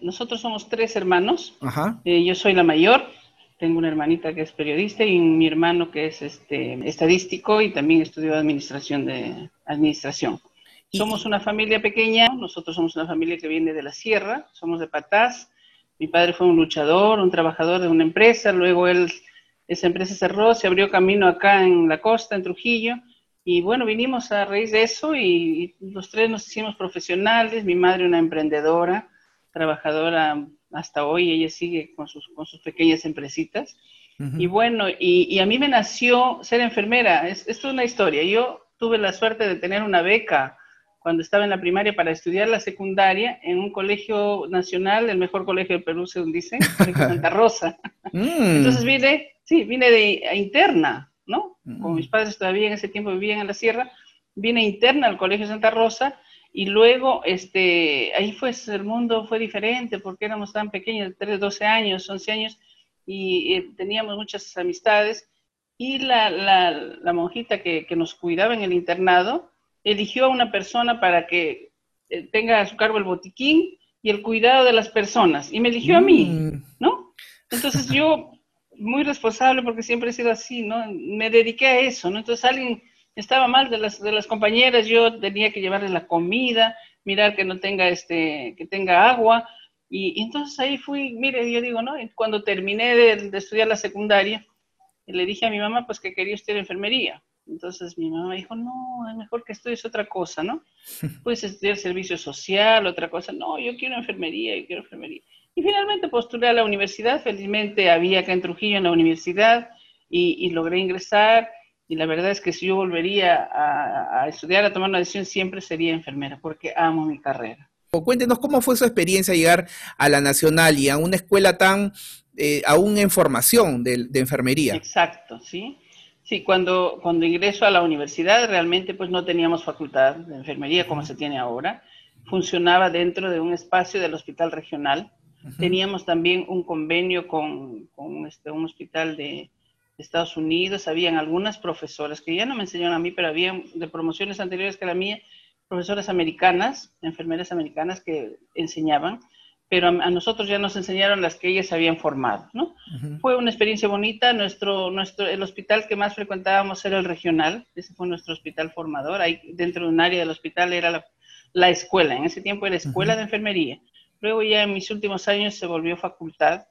Nosotros somos tres hermanos. Eh, yo soy la mayor, tengo una hermanita que es periodista y mi hermano que es este, estadístico y también estudió administración de administración. Somos una familia pequeña, nosotros somos una familia que viene de la sierra, somos de Patás. Mi padre fue un luchador, un trabajador de una empresa, luego él, esa empresa cerró, se abrió camino acá en la costa, en Trujillo, y bueno, vinimos a raíz de eso y, y los tres nos hicimos profesionales, mi madre una emprendedora, trabajadora hasta hoy, ella sigue con sus, con sus pequeñas empresitas. Y bueno, y, a mí me nació ser enfermera. Es, esto es una historia. Yo tuve la suerte de tener una beca cuando estaba en la primaria para estudiar la secundaria en un colegio nacional, el mejor colegio del Perú, según dicen, Santa Rosa. Mm. Entonces vine, sí, vine de interna, ¿no? Como mis padres todavía en ese tiempo vivían en la sierra, vine interna al colegio Santa Rosa y luego, este, ahí fue, el mundo fue diferente porque éramos tan pequeños, 3, 12 años, 11 años, y eh, teníamos muchas amistades. Y la, la, la monjita que, que, nos cuidaba en el internado eligió a una persona para que eh, tenga a su cargo el botiquín y el cuidado de las personas. Y me eligió a mí, mm. ¿no? Entonces yo, muy responsable porque siempre he sido así, ¿no? Me dediqué a eso, ¿no? Entonces alguien estaba mal de las, de las compañeras, yo tenía que llevarles la comida, mirar que no tenga, este, que tenga agua, y, entonces ahí fui, mire, yo digo, ¿no? Cuando terminé de, estudiar la secundaria, le dije a mi mamá, pues que quería estudiar enfermería. Entonces mi mamá dijo, no, es mejor que estudies otra cosa, ¿no? Puedes estudiar servicio social, otra cosa. No, yo quiero enfermería, yo quiero enfermería. Y finalmente postulé a la universidad, felizmente había acá en Trujillo en la universidad y, y logré ingresar y la verdad es que si yo volvería a, estudiar, a tomar una decisión, siempre sería enfermera, porque amo mi carrera. Cuéntenos cómo fue su experiencia llegar a la Nacional y a una escuela tan, eh, aún en formación de, enfermería. Exacto, sí. Sí, cuando, cuando ingreso a la universidad realmente pues no teníamos facultad de enfermería como se tiene ahora. Funcionaba dentro de un espacio del hospital regional. Teníamos también un convenio con, con este, un hospital de, Estados Unidos, habían algunas profesoras que ya no me enseñaron a mí, pero habían de promociones anteriores que la mía, profesoras americanas, enfermeras americanas que enseñaban, pero a, nosotros ya nos enseñaron las que ellas habían formado, ¿no? Fue una experiencia bonita, nuestro, nuestro, el hospital que más frecuentábamos era el regional, ese fue nuestro hospital formador, ahí dentro de un área del hospital era la, la escuela, en ese tiempo era escuela de enfermería, luego ya en mis últimos años se volvió facultad,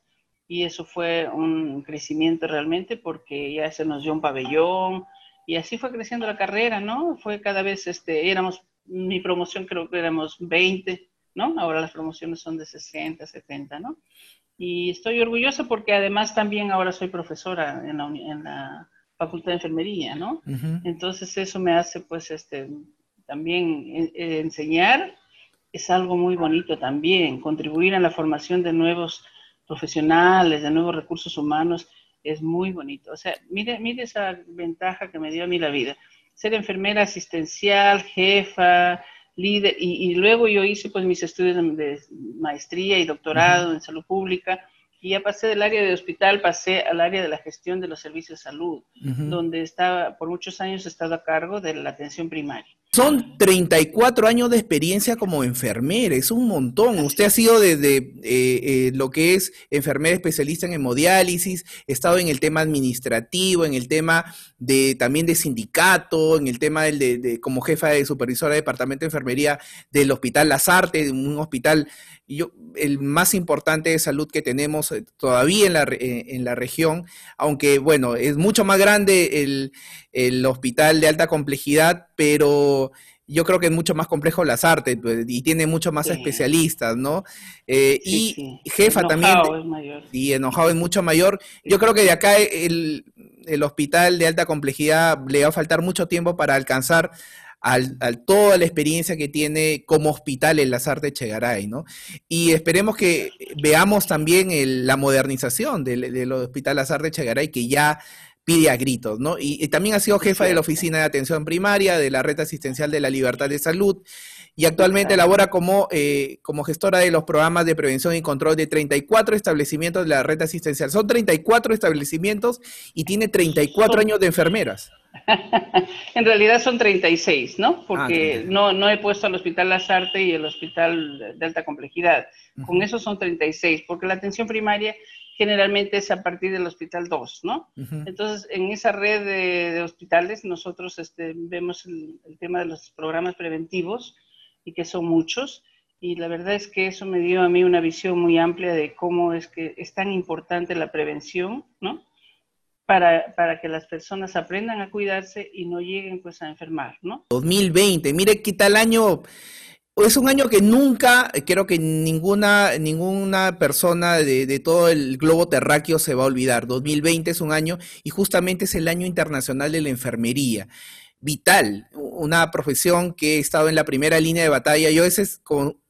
y eso fue un crecimiento realmente porque ya se nos dio un pabellón y así fue creciendo la carrera, ¿no? Fue cada vez, este, éramos, mi promoción creo que éramos 20, ¿no? Ahora las promociones son de 60, 70, ¿no? Y estoy orgullosa porque además también ahora soy profesora en la, en la Facultad de Enfermería, ¿no? Entonces eso me hace pues este, también eh, enseñar, es algo muy bonito también, contribuir en la formación de nuevos profesionales, de nuevos recursos humanos, es muy bonito. O sea, mire, mire esa ventaja que me dio a mí la vida. Ser enfermera asistencial, jefa, líder, y, luego yo hice pues mis estudios de, maestría y doctorado en salud pública, y ya pasé del área de hospital, pasé al área de la gestión de los servicios de salud, donde estaba, por muchos años he estado a cargo de la atención primaria. Son 34 años de experiencia como enfermera, es un montón. Usted ha sido desde eh, eh, lo que es enfermera especialista en hemodiálisis, ha estado en el tema administrativo, en el tema de también de sindicato, en el tema del de, como jefa de supervisora de departamento de enfermería del Hospital Las Artes, un hospital yo, el más importante de salud que tenemos eh, todavía en la, en la región, aunque bueno, es mucho más grande el, el hospital de alta complejidad, pero yo creo que es mucho más complejo las artes pues, y tiene mucho más especialistas, ¿no? Eh, y jefa también. Y enojado es mucho mayor. Yo creo que de acá el, hospital de alta complejidad le va a faltar mucho tiempo para alcanzar al, toda la experiencia que tiene como hospital en las artes Chegaray, ¿no? Y esperemos que veamos también la modernización del, del Hospital Las Artes Chegaray, que ya pide a gritos, ¿no? Y, también ha sido jefa de la Oficina de Atención Primaria, de la Red Asistencial de la Libertad de Salud, y actualmente labora como, eh, como gestora de los programas de prevención y control de 34 establecimientos de la red asistencial. Son 34 establecimientos y tiene 34 años de enfermeras. en realidad son 36, ¿no? Porque ah, no, no he puesto al Hospital Lazarte y el Hospital de Alta Complejidad. Con eso son 36, porque la atención primaria generalmente es a partir del Hospital 2, ¿no? Entonces, en esa red de, hospitales nosotros este, vemos el, tema de los programas preventivos y que son muchos. Y la verdad es que eso me dio a mí una visión muy amplia de cómo es que es tan importante la prevención, ¿no? para, para, que las personas aprendan a cuidarse y no lleguen pues a enfermar, ¿no? 2020, mire qué tal año, es un año que nunca, creo que ninguna, ninguna persona de, de, todo el globo terráqueo se va a olvidar. 2020 es un año y justamente es el año internacional de la enfermería vital, una profesión que he estado en la primera línea de batalla. Yo a veces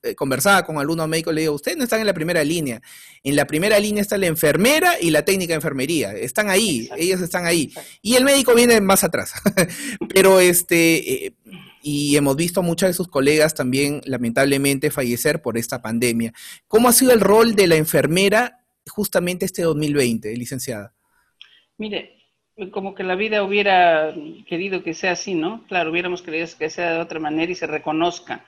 eh, conversaba con alumnos médicos, le digo, ustedes no están en la primera línea. En la primera línea está la enfermera y la técnica de enfermería. Están ahí, ellos están ahí. Y el médico viene más atrás. Pero este, eh, y hemos visto a muchas de sus colegas también, lamentablemente, fallecer por esta pandemia. ¿Cómo ha sido el rol de la enfermera justamente este 2020, licenciada? Mire, como que la vida hubiera querido que sea así, ¿no? Claro, hubiéramos querido que sea de otra manera y se reconozca.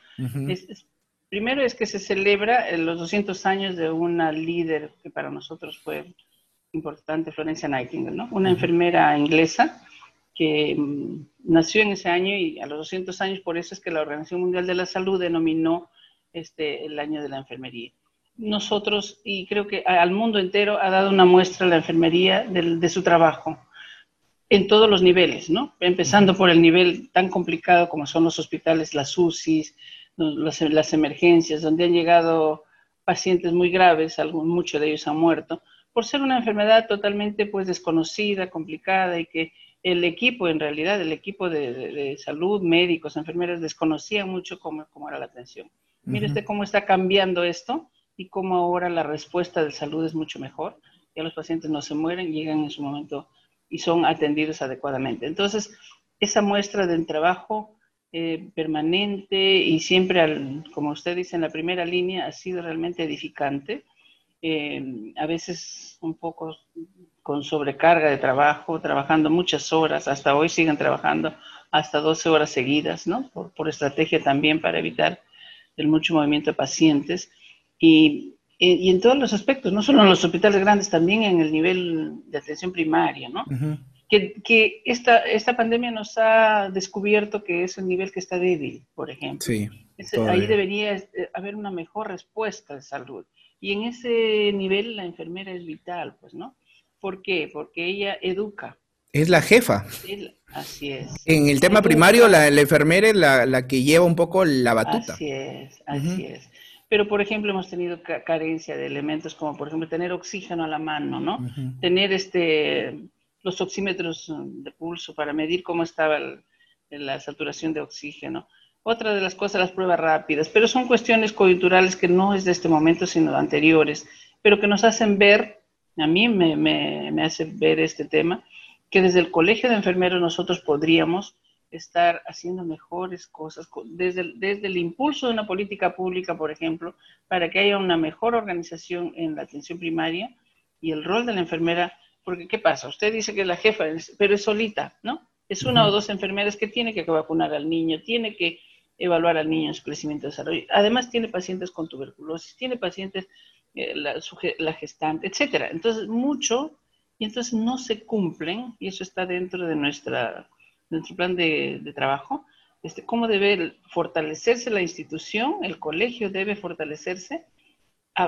primero es que se celebra los 200 años de una líder que para nosotros fue importante, Florencia Nightingale, ¿no? Una enfermera inglesa que mm, nació en ese año y a los 200 años, por eso es que la Organización Mundial de la Salud denominó este, el año de la enfermería. Nosotros, y creo que al mundo entero, ha dado una muestra a la enfermería de su trabajo en todos los niveles, ¿no? Empezando por el nivel tan complicado como son los hospitales, las UCIs, las, emergencias, donde han llegado pacientes muy graves, muchos de ellos han muerto, por ser una enfermedad totalmente pues desconocida, complicada y que el equipo, en realidad, el equipo de, salud, médicos, enfermeras, desconocía mucho cómo, cómo era la atención. Mire usted cómo está cambiando esto y cómo ahora la respuesta de salud es mucho mejor. Ya los pacientes no se mueren, llegan en su momento y son atendidos adecuadamente. Entonces, esa muestra del trabajo eh, permanente y siempre, como usted dice, en la primera línea ha sido realmente edificante. Eh, a veces un poco con sobrecarga de trabajo, trabajando muchas horas, hasta hoy siguen trabajando hasta 12 horas seguidas, ¿no? Por, por estrategia también para evitar el mucho movimiento de pacientes. Y y en todos los aspectos, no solo en los hospitales grandes, también en el nivel de atención primaria, ¿no? que, que, esta, esta pandemia nos ha descubierto que es el nivel que está débil, por ejemplo. Sí, ahí debería eh, haber una mejor respuesta de salud. Y en ese nivel la enfermera es vital, pues, ¿no? ¿Por qué? Porque ella educa. Es la jefa. así es. En el tema primario, la, la enfermera es la, la, que lleva un poco la batuta. Así es, así es. Pero, por ejemplo, hemos tenido carencia de elementos como, por ejemplo, tener oxígeno a la mano, ¿no? Tener este, los oxímetros de pulso para medir cómo estaba la saturación de oxígeno. Otra de las cosas, las pruebas rápidas, pero son cuestiones coyunturales que no es de este momento, sino de anteriores, pero que nos hacen ver, a mí me, me, me hace ver este tema, que desde el colegio de enfermeros nosotros podríamos estar haciendo mejores cosas, desde, desde el impulso de una política pública, por ejemplo, para que haya una mejor organización en la atención primaria y el rol de la enfermera, porque ¿qué pasa? Usted dice que la jefa, pero es solita, ¿no? Es una o dos enfermeras que tiene que vacunar al niño, tiene que evaluar al niño en su crecimiento y desarrollo. Además tiene pacientes con tuberculosis, tiene pacientes, la, la gestante, etcétera. Entonces, mucho, y entonces no se cumplen, y eso está dentro de nuestra nuestro plan de, trabajo, este, cómo debe fortalecerse la institución, el colegio debe fortalecerse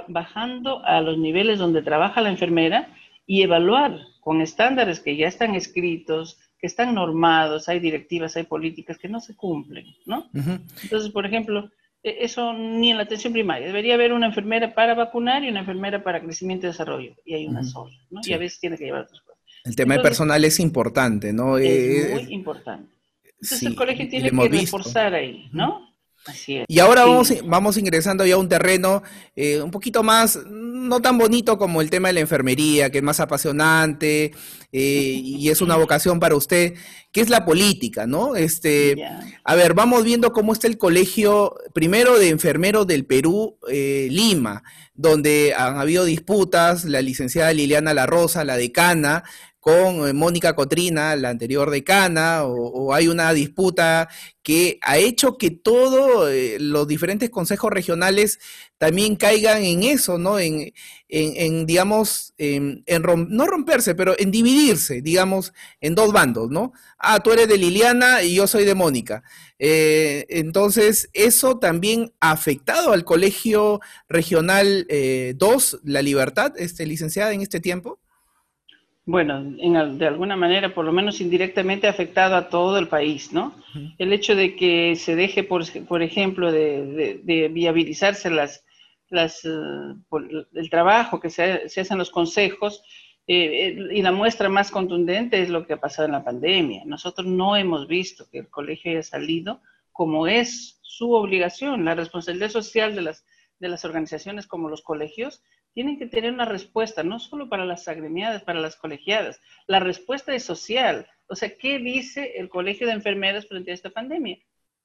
bajando a los niveles donde trabaja la enfermera y evaluar con estándares que ya están escritos, que están normados, hay directivas, hay políticas que no se cumplen, ¿no? Entonces, por ejemplo, eso ni en la atención primaria. Debería haber una enfermera para vacunar y una enfermera para crecimiento y desarrollo, y hay una sola, ¿no? Y a veces tiene que llevar otras cosas. El tema de personal es importante, ¿no? Es eh, muy importante. Entonces el colegio tiene que reforzar ahí, ¿no? Y ahora vamos, vamos ingresando ya a un terreno eh, un poquito más, no tan bonito como el tema de la enfermería, que es más apasionante eh, y es una vocación para usted, que es la política, ¿no? Este, A ver, vamos viendo cómo está el colegio, primero de enfermeros del Perú, eh, Lima, donde han habido disputas, la licenciada Liliana La Rosa, la decana, con eh, Mónica Cotrina, la anterior decana, o, hay una disputa que ha hecho que todos eh, los diferentes consejos regionales también caigan en eso, ¿no? En, en, digamos, en, no romperse, pero en dividirse, digamos, en dos bandos, ¿no? Ah, tú eres de Liliana y yo soy de Mónica. Eh, entonces, eso también ha afectado al Colegio Regional 2, La Libertad, este, licenciada, en este tiempo bueno, de alguna manera, por lo menos indirectamente, ha afectado a todo el país, ¿no? El hecho de que se deje, por, por ejemplo, de, viabilizarse las, las, eh, el trabajo que se, se hace en los consejos, eh, eh, y la muestra más contundente es lo que ha pasado en la pandemia. Nosotros no hemos visto que el colegio haya salido como es su obligación, la responsabilidad social de las, de las organizaciones como los colegios, tienen que tener una respuesta, no solo para las agremiadas, para las colegiadas. La respuesta es social. O sea, ¿qué dice el Colegio de Enfermeras frente a esta pandemia?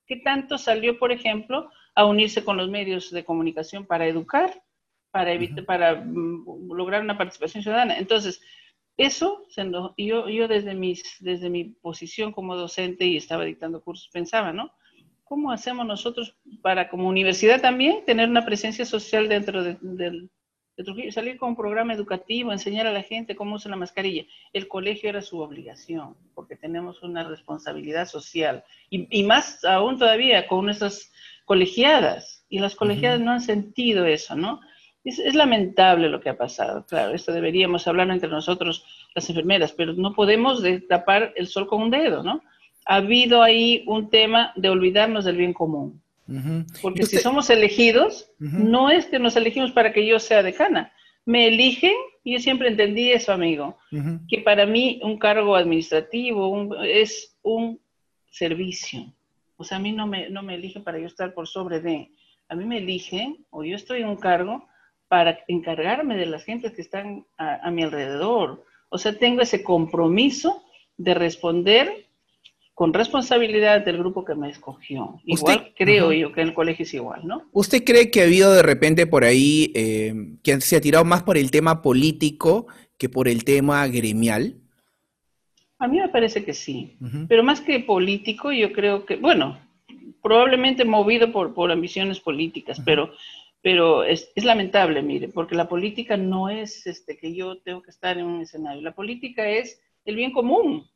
¿Qué tanto salió, por ejemplo, a unirse con los medios de comunicación para educar, para, evitar, para mm, lograr una participación ciudadana? Entonces, eso, yo, yo desde, mis, desde mi posición como docente y estaba dictando cursos, pensaba, ¿no? ¿Cómo hacemos nosotros para, como universidad también, tener una presencia social dentro salir con un programa educativo, enseñar a la gente cómo usa la mascarilla. El colegio era su obligación, porque tenemos una responsabilidad social. Y, más aún todavía con nuestras colegiadas. Y las colegiadas no han sentido eso, ¿no? Es, lamentable lo que ha pasado. Claro, esto deberíamos hablar entre nosotros, las enfermeras, pero no podemos tapar el sol con un dedo, ¿no? Ha habido ahí un tema de olvidarnos del bien común. Porque si somos elegidos, no es que nos elegimos para que yo sea decana. Me eligen, y yo siempre entendí eso, amigo, que para mí un cargo administrativo es un servicio. O sea, a mí no me, no me eligen para yo estar por sobre de. A mí me eligen, o yo estoy en un cargo, para encargarme de las gentes que están a mi alrededor. O sea, tengo ese compromiso de responder con responsabilidad del grupo que me escogió. Igual creo yo que en el colegio es igual, ¿no? ¿Usted cree que ha habido de repente por ahí eh, que se ha tirado más por el tema político que por el tema gremial? A mí me parece que sí, pero más que político, yo creo que, bueno, probablemente movido por, por ambiciones políticas, pero, pero es, es, lamentable, mire, porque la política no es este, que yo tengo que estar en un escenario, la política es el bien común,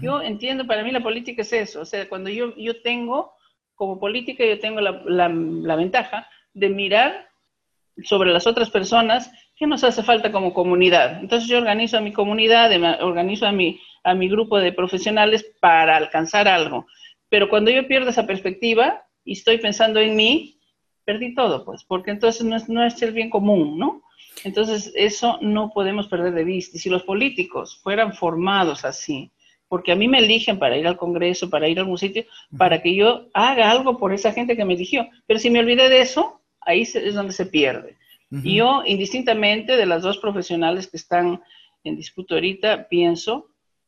yo entiendo, para mí la política es eso, o sea, cuando yo, yo tengo, como política, yo tengo la, la, ventaja de mirar sobre las otras personas qué nos hace falta como comunidad. Entonces yo organizo a mi comunidad, organizo a mi, a mi grupo de profesionales para alcanzar algo. Pero cuando yo pierdo esa perspectiva y estoy pensando en mí, perdí todo, pues, porque entonces no es, no es el bien común, ¿no? Entonces eso no podemos perder de vista. Y si los políticos fueran formados así, porque a mí me eligen para ir al Congreso, para ir a algún sitio, para que yo haga algo por esa gente que me eligió. Pero si me olvidé de eso, ahí es donde se pierde. Y yo, indistintamente de las dos profesionales que están en disputa ahorita, pienso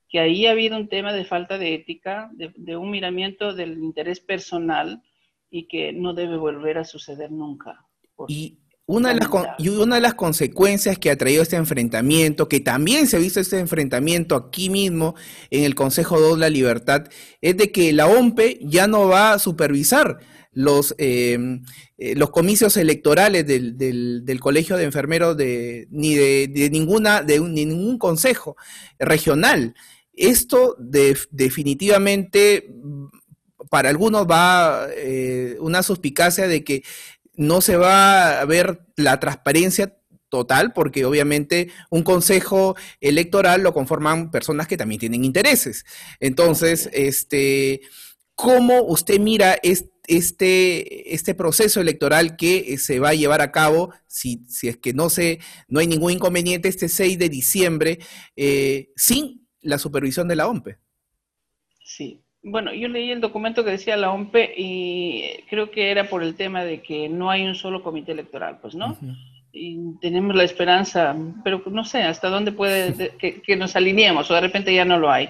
que ahí ha habido un tema de falta de ética, de, un miramiento del interés personal y que no debe volver a suceder nunca. Y una de, las, y una de las consecuencias que ha traído este enfrentamiento, que también se ha visto este enfrentamiento aquí mismo en el Consejo de la Libertad, es de que la OMPE ya no va a supervisar los, em, eh, los comicios electorales del, del, Colegio de Enfermeros de, ni de, ninguna, de ningún consejo regional. Esto definitivamente para algunos va eh, una suspicacia de que no se va a ver la transparencia total, porque obviamente un consejo electoral lo conforman personas que también tienen intereses. Entonces, este, ¿cómo usted mira este, este proceso electoral que se va a llevar a cabo, si, si es que no, se, no hay ningún inconveniente, este 6 de diciembre, eh, sin la supervisión de la OMPE? Sí, Bueno, yo leí el documento que decía la OMPE y creo que era por el tema de que no hay un solo comité electoral, pues, ¿no? Y tenemos la esperanza, pero no sé hasta dónde puede que, nos alineemos o de repente ya no lo hay.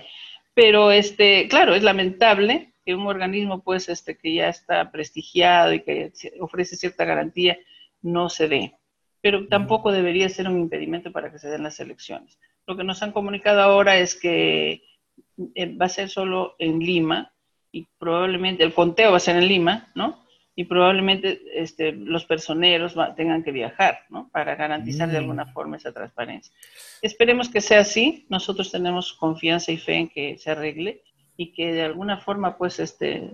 Pero, este, claro, es lamentable que un organismo, pues, este, que ya está prestigiado y que ofrece cierta garantía, no se dé. Pero tampoco debería ser un impedimento para que se den las elecciones. Lo que nos han comunicado ahora es que va a ser solo en Lima y probablemente el conteo va a ser en Lima, ¿no? Y probablemente este, los personeros tengan que viajar, ¿no? Para garantizar de alguna mm. forma esa transparencia. Esperemos que sea así. Nosotros tenemos confianza y fe en que se arregle y que de alguna forma, pues, este,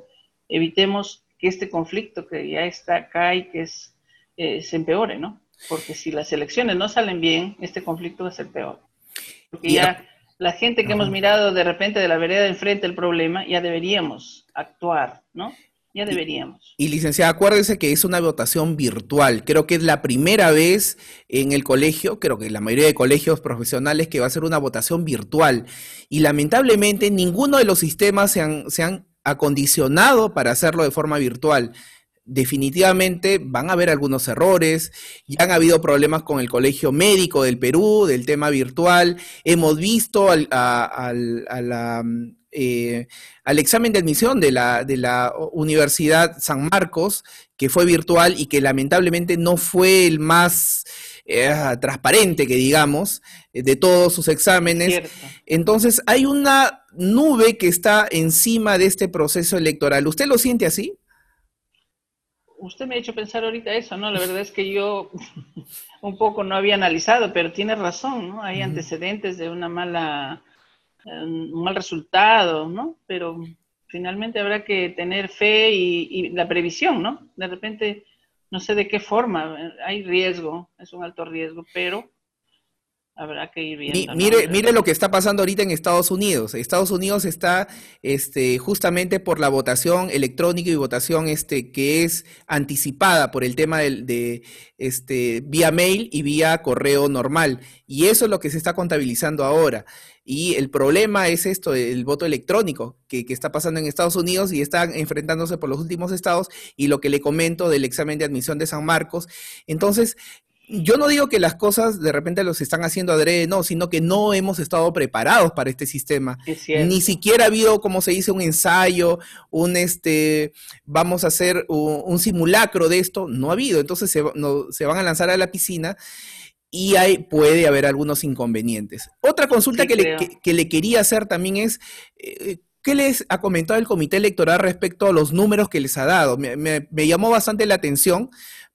evitemos que este conflicto que ya está acá y que es, eh, se empeore, ¿no? Porque si las elecciones no salen bien, este conflicto va a ser peor. Porque ya la gente que hemos mirado de repente de la vereda de enfrente el problema, ya deberíamos actuar, ¿no? Ya deberíamos. Y, licenciada, acuérdese que es una votación virtual. Creo que es la primera vez en el colegio, creo que la mayoría de colegios profesionales, que va a ser una votación virtual. Y lamentablemente ninguno de los sistemas se han, se han acondicionado para hacerlo de forma virtual definitivamente van a haber algunos errores, ya han habido problemas con el Colegio Médico del Perú, del tema virtual, hemos visto al, eh, al examen de admisión de la, de la Universidad San Marcos, que fue virtual y que lamentablemente no fue el más eh, transparente, que digamos, de todos sus exámenes. Entonces, hay una nube que está encima de este proceso electoral. ¿Usted lo siente así? Usted me ha hecho pensar ahorita eso, ¿no? La verdad es que yo un poco no había analizado, pero tiene razón, ¿no? Hay antecedentes de una mala, un mal resultado, ¿no? Pero finalmente habrá que tener fe y, la previsión, ¿no? De repente, no sé de qué forma, hay riesgo, es un alto riesgo, pero habrá que ir viendo. Mire, mire lo que está pasando ahorita en Estados Unidos. Estados Unidos está este, justamente por la votación electrónica y votación este, que es anticipada por el tema de, de, este, vía mail y vía correo normal. Y eso es lo que se está contabilizando ahora. Y el problema es esto, el voto electrónico que, que, está pasando en Estados Unidos y están enfrentándose por los últimos estados y lo que le comento del examen de admisión de San Marcos. Entonces, yo no digo que las cosas de repente los están haciendo adrede, no, sino que no hemos estado preparados para este sistema. Ni siquiera ha habido, como se dice, un ensayo, un este, vamos a hacer un, simulacro de esto, no ha habido. Entonces se, van a lanzar a la piscina y hay, puede haber algunos inconvenientes. Otra consulta que, le, quería hacer también es, eh, ¿qué les ha comentado el comité electoral respecto a los números que les ha dado? me llamó bastante la atención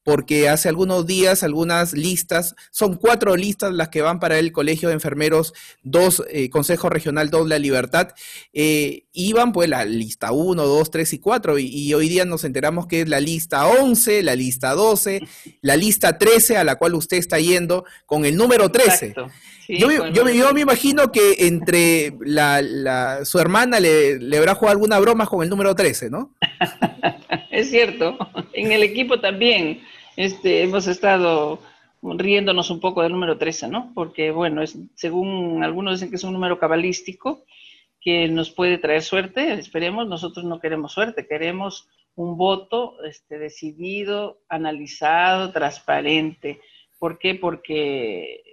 porque hace algunos días algunas listas, son cuatro listas las que van para el Colegio de Enfermeros dos eh, Consejo Regional 2 La Libertad, eh, iban pues la lista 1, 2, 3 y 4, y, hoy día nos enteramos que es la lista 11, la lista 12, la lista 13 a la cual usted está yendo con el número 13. Yo, me imagino que entre la, su hermana le, le habrá jugado alguna broma con el número 13, ¿no? es cierto, en el equipo también este, hemos estado riéndonos un poco del número 13, ¿no? Porque, bueno, es, según algunos dicen que es un número cabalístico que nos puede traer suerte, esperemos, nosotros no queremos suerte, queremos un voto este, decidido, analizado, transparente. ¿Por qué? Porque,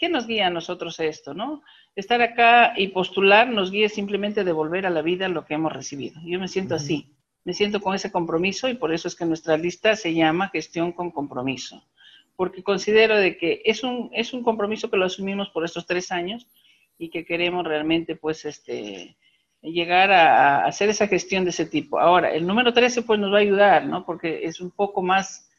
¿qué nos guía a nosotros esto, no? Estar acá y postular nos guía simplemente devolver a la vida lo que hemos recibido. Yo me siento así me siento con ese compromiso y por eso es que nuestra lista se llama gestión con compromiso, porque considero de que es un, es un compromiso que lo asumimos por estos tres años y que queremos realmente pues este llegar a, hacer esa gestión de ese tipo. Ahora, el número 13 pues nos va a ayudar, ¿no? Porque es un poco más,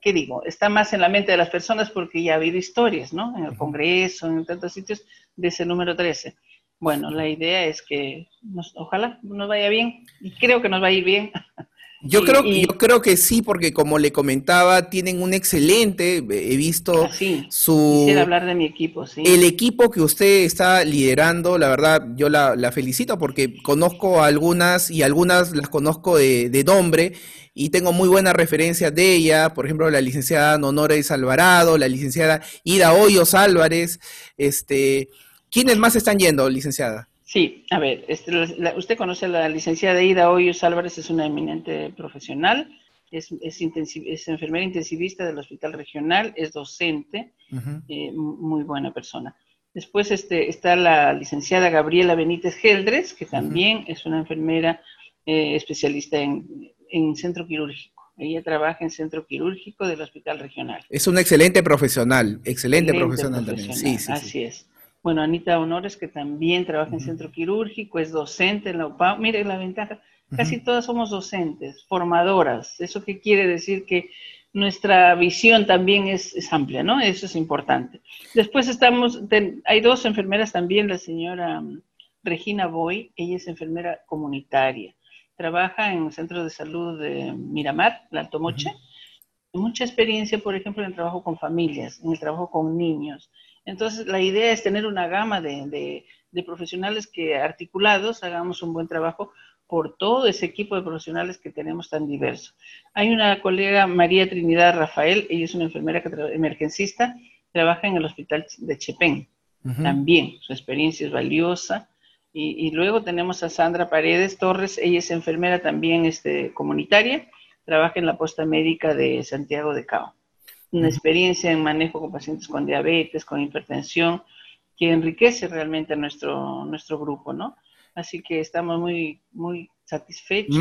¿qué digo? Está más en la mente de las personas porque ya ha habido historias, ¿no? En el Congreso, en tantos sitios, de ese número 13 bueno, la idea es que nos, ojalá nos vaya bien y creo que nos va a ir bien. Yo creo, yo creo que sí, porque como le comentaba, tienen un excelente, he visto ah, su... Quisiera hablar de mi equipo, sí. El equipo que usted está liderando, la verdad, yo la, felicito porque conozco algunas y algunas las conozco de, de, nombre y tengo muy buenas referencias de ella, por ejemplo, la licenciada Honores Alvarado, la licenciada Ida Hoyos Álvarez, este ¿Quiénes más están yendo, licenciada? Sí, a ver, este, usted conoce a la licenciada Ida Hoyos Álvarez, es una eminente profesional, es, es, enfermera intensivista del Hospital Regional, es docente, eh, muy buena persona. Después este, está la licenciada Gabriela Benítez Geldres, que también es una enfermera eh, especialista en, centro quirúrgico. Ella trabaja en centro quirúrgico del Hospital Regional. Es una excelente profesional, excelente, profesional, también. Sí, sí, así es. Bueno, Anita Honores, que también trabaja en centro quirúrgico, es docente en la UPA. Mire la ventaja, casi todas somos docentes, formadoras. ¿Eso qué quiere decir? Que nuestra visión también es, amplia, ¿no? Eso es importante. Después estamos, hay dos enfermeras también, la señora mm, Regina Boy, ella es enfermera comunitaria, trabaja en el Centro de Salud de Miramar, la Alto Moche, mucha experiencia, por ejemplo, en el trabajo con familias, en el trabajo con niños. Entonces, la idea es tener una gama de, de profesionales que articulados hagamos un buen trabajo por todo ese equipo de profesionales que tenemos tan diverso. Hay una colega, María Trinidad Rafael, ella es una enfermera que emergencista, trabaja en el hospital de Chepén. También su experiencia es valiosa. Y, luego tenemos a Sandra Paredes Torres, ella es enfermera también este, comunitaria, trabaja en la posta médica de Santiago de Cao. Una experiencia en manejo con pacientes con diabetes, con hipertensión, que enriquece realmente a nuestro, nuestro grupo, ¿no? Así que estamos muy, muy satisfechos.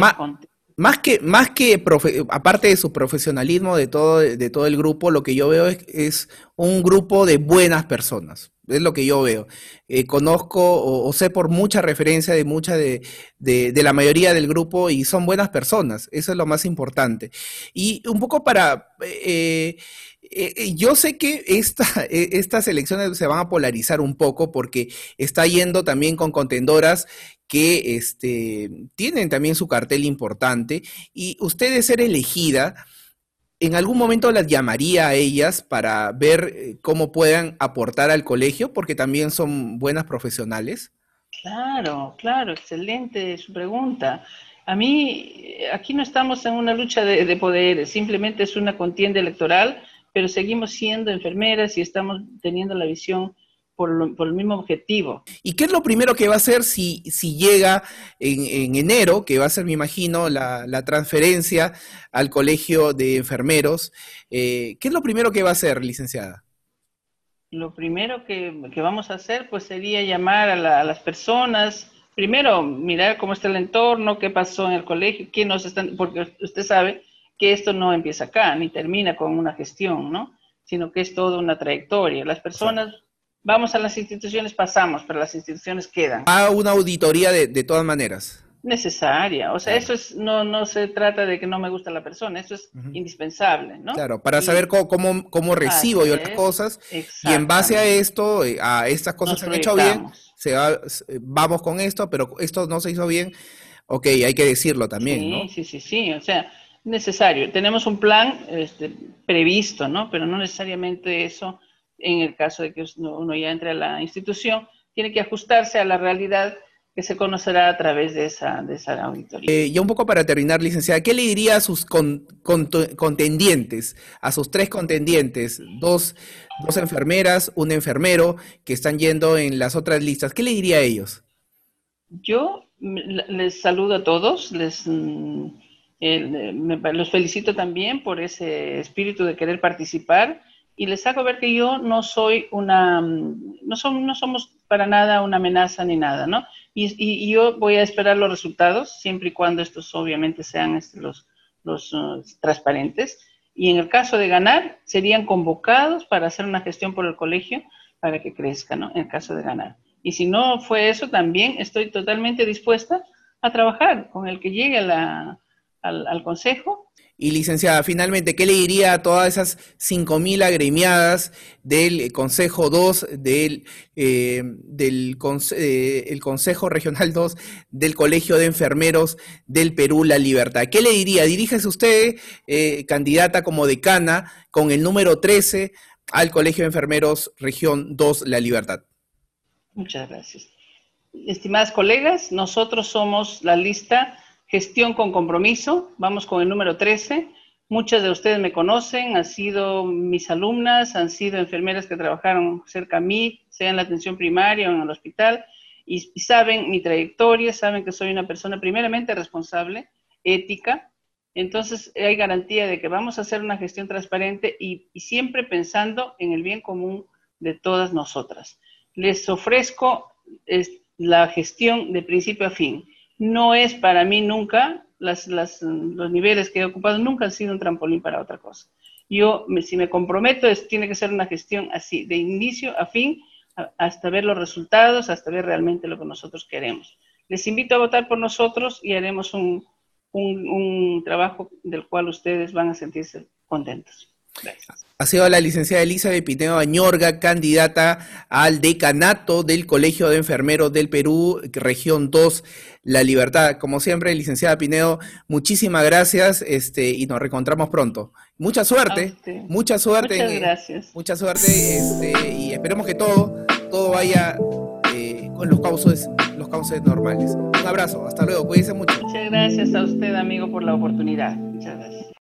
Más que, más que aparte de su profesionalismo de todo, de todo el grupo, lo que yo veo es, un grupo de buenas personas. Es lo que yo veo. Eh, conozco o, sé por mucha referencia de mucha de, de, la mayoría del grupo y son buenas personas. Eso es lo más importante. Y un poco para eh, eh, yo sé que esta, eh, estas elecciones se van a polarizar un poco porque está yendo también con contendoras que este, tienen también su cartel importante y usted ser elegida, ¿en algún momento las llamaría a ellas para ver cómo puedan aportar al colegio? Porque también son buenas profesionales. Claro, claro, excelente su pregunta. A mí, aquí no estamos en una lucha de, de poderes, simplemente es una contienda electoral pero seguimos siendo enfermeras y estamos teniendo la visión por, el mismo objetivo. ¿Y qué es lo primero que va a hacer si, si llega en, enero, que va a ser, me imagino, la, transferencia al colegio de enfermeros? Eh, ¿Qué es lo primero que va a hacer, licenciada? Lo primero que, vamos a hacer, pues, sería llamar a, las personas, primero mirar cómo está el entorno, qué pasó en el colegio, quién nos están, porque usted sabe que esto no empieza acá, ni termina con una gestión, ¿no? Sino que es toda una trayectoria. Las personas, vamos a las instituciones, pasamos, pero las instituciones quedan. A una auditoría de, todas maneras. Necesaria. O sea, eso es, no, no se trata de que no me gusta la persona, eso es indispensable, ¿no? Claro, para saber cómo, cómo, recibo yo las cosas y en base a esto, eh, a estas cosas se han hecho bien, se vamos con esto, pero esto no se hizo bien, ok, hay que decirlo también, ¿no? Sí, sí, sí, o sea, necesario. Tenemos un plan este, previsto, ¿no? Pero no necesariamente eso, en el caso de que uno ya entre a la institución, tiene que ajustarse a la realidad que se conocerá a través de esa, de esa auditoría. Eh, ya un poco para terminar, licenciada, ¿qué le diría a sus contendientes, a sus tres contendientes, dos, dos enfermeras, un enfermero que están yendo en las otras listas? ¿Qué le diría a ellos? Yo les saludo a todos, les mm, los felicito también por ese espíritu de querer participar y les hago ver que yo no soy una, mm, no, no somos para nada una amenaza ni nada, ¿no? Y, yo voy a esperar los resultados, siempre y cuando estos obviamente sean este, los, los uh, transparentes. Y en el caso de ganar, serían convocados para hacer una gestión por el colegio para que crezca, ¿no? En el caso de ganar. Y si no fue eso, también estoy totalmente dispuesta a trabajar con el que llegue a la, al, Consejo. Y licenciada, finalmente, ¿qué le diría a todas esas 5.000 agremiadas del Consejo 2, del, eh, del eh, el Consejo Regional 2, del Colegio de Enfermeros del Perú La Libertad? ¿Qué le diría? Diríjese usted, eh, candidata como decana, con el número 13 al Colegio de Enfermeros Región 2 La Libertad. Muchas gracias. Estimadas colegas, nosotros somos la lista Gestión con compromiso, vamos con el número 13. Muchas de ustedes me conocen, han sido mis alumnas, han sido enfermeras que trabajaron cerca a mí, sea en la atención primaria o en el hospital, y, saben mi trayectoria, saben que soy una persona primeramente responsable, ética, entonces hay garantía de que vamos a hacer una gestión transparente y, siempre pensando en el bien común de todas nosotras. Les ofrezco la gestión de principio a fin. No es para mí nunca, las, los niveles que he ocupado nunca han sido un trampolín para otra cosa. Yo, si me comprometo, es, tiene que ser una gestión así, de inicio a fin, hasta ver los resultados, hasta ver realmente lo que nosotros queremos. Les invito a votar por nosotros y haremos un, un, trabajo del cual ustedes van a sentirse contentos. Ha sido la licenciada Elizabeth Pineo Añorga, candidata al decanato del Colegio de Enfermeros del Perú, región 2, La Libertad. Como siempre, licenciada Pineo, muchísimas gracias este, y nos reencontramos pronto. Mucha suerte, mucha suerte. Muchas gracias. Mucha suerte este, y esperemos que todo, todo vaya eh, con los cauces, los cauces normales. Un abrazo, hasta luego, cuídense mucho. Muchas gracias a usted, amigo, por la oportunidad. Muchas gracias.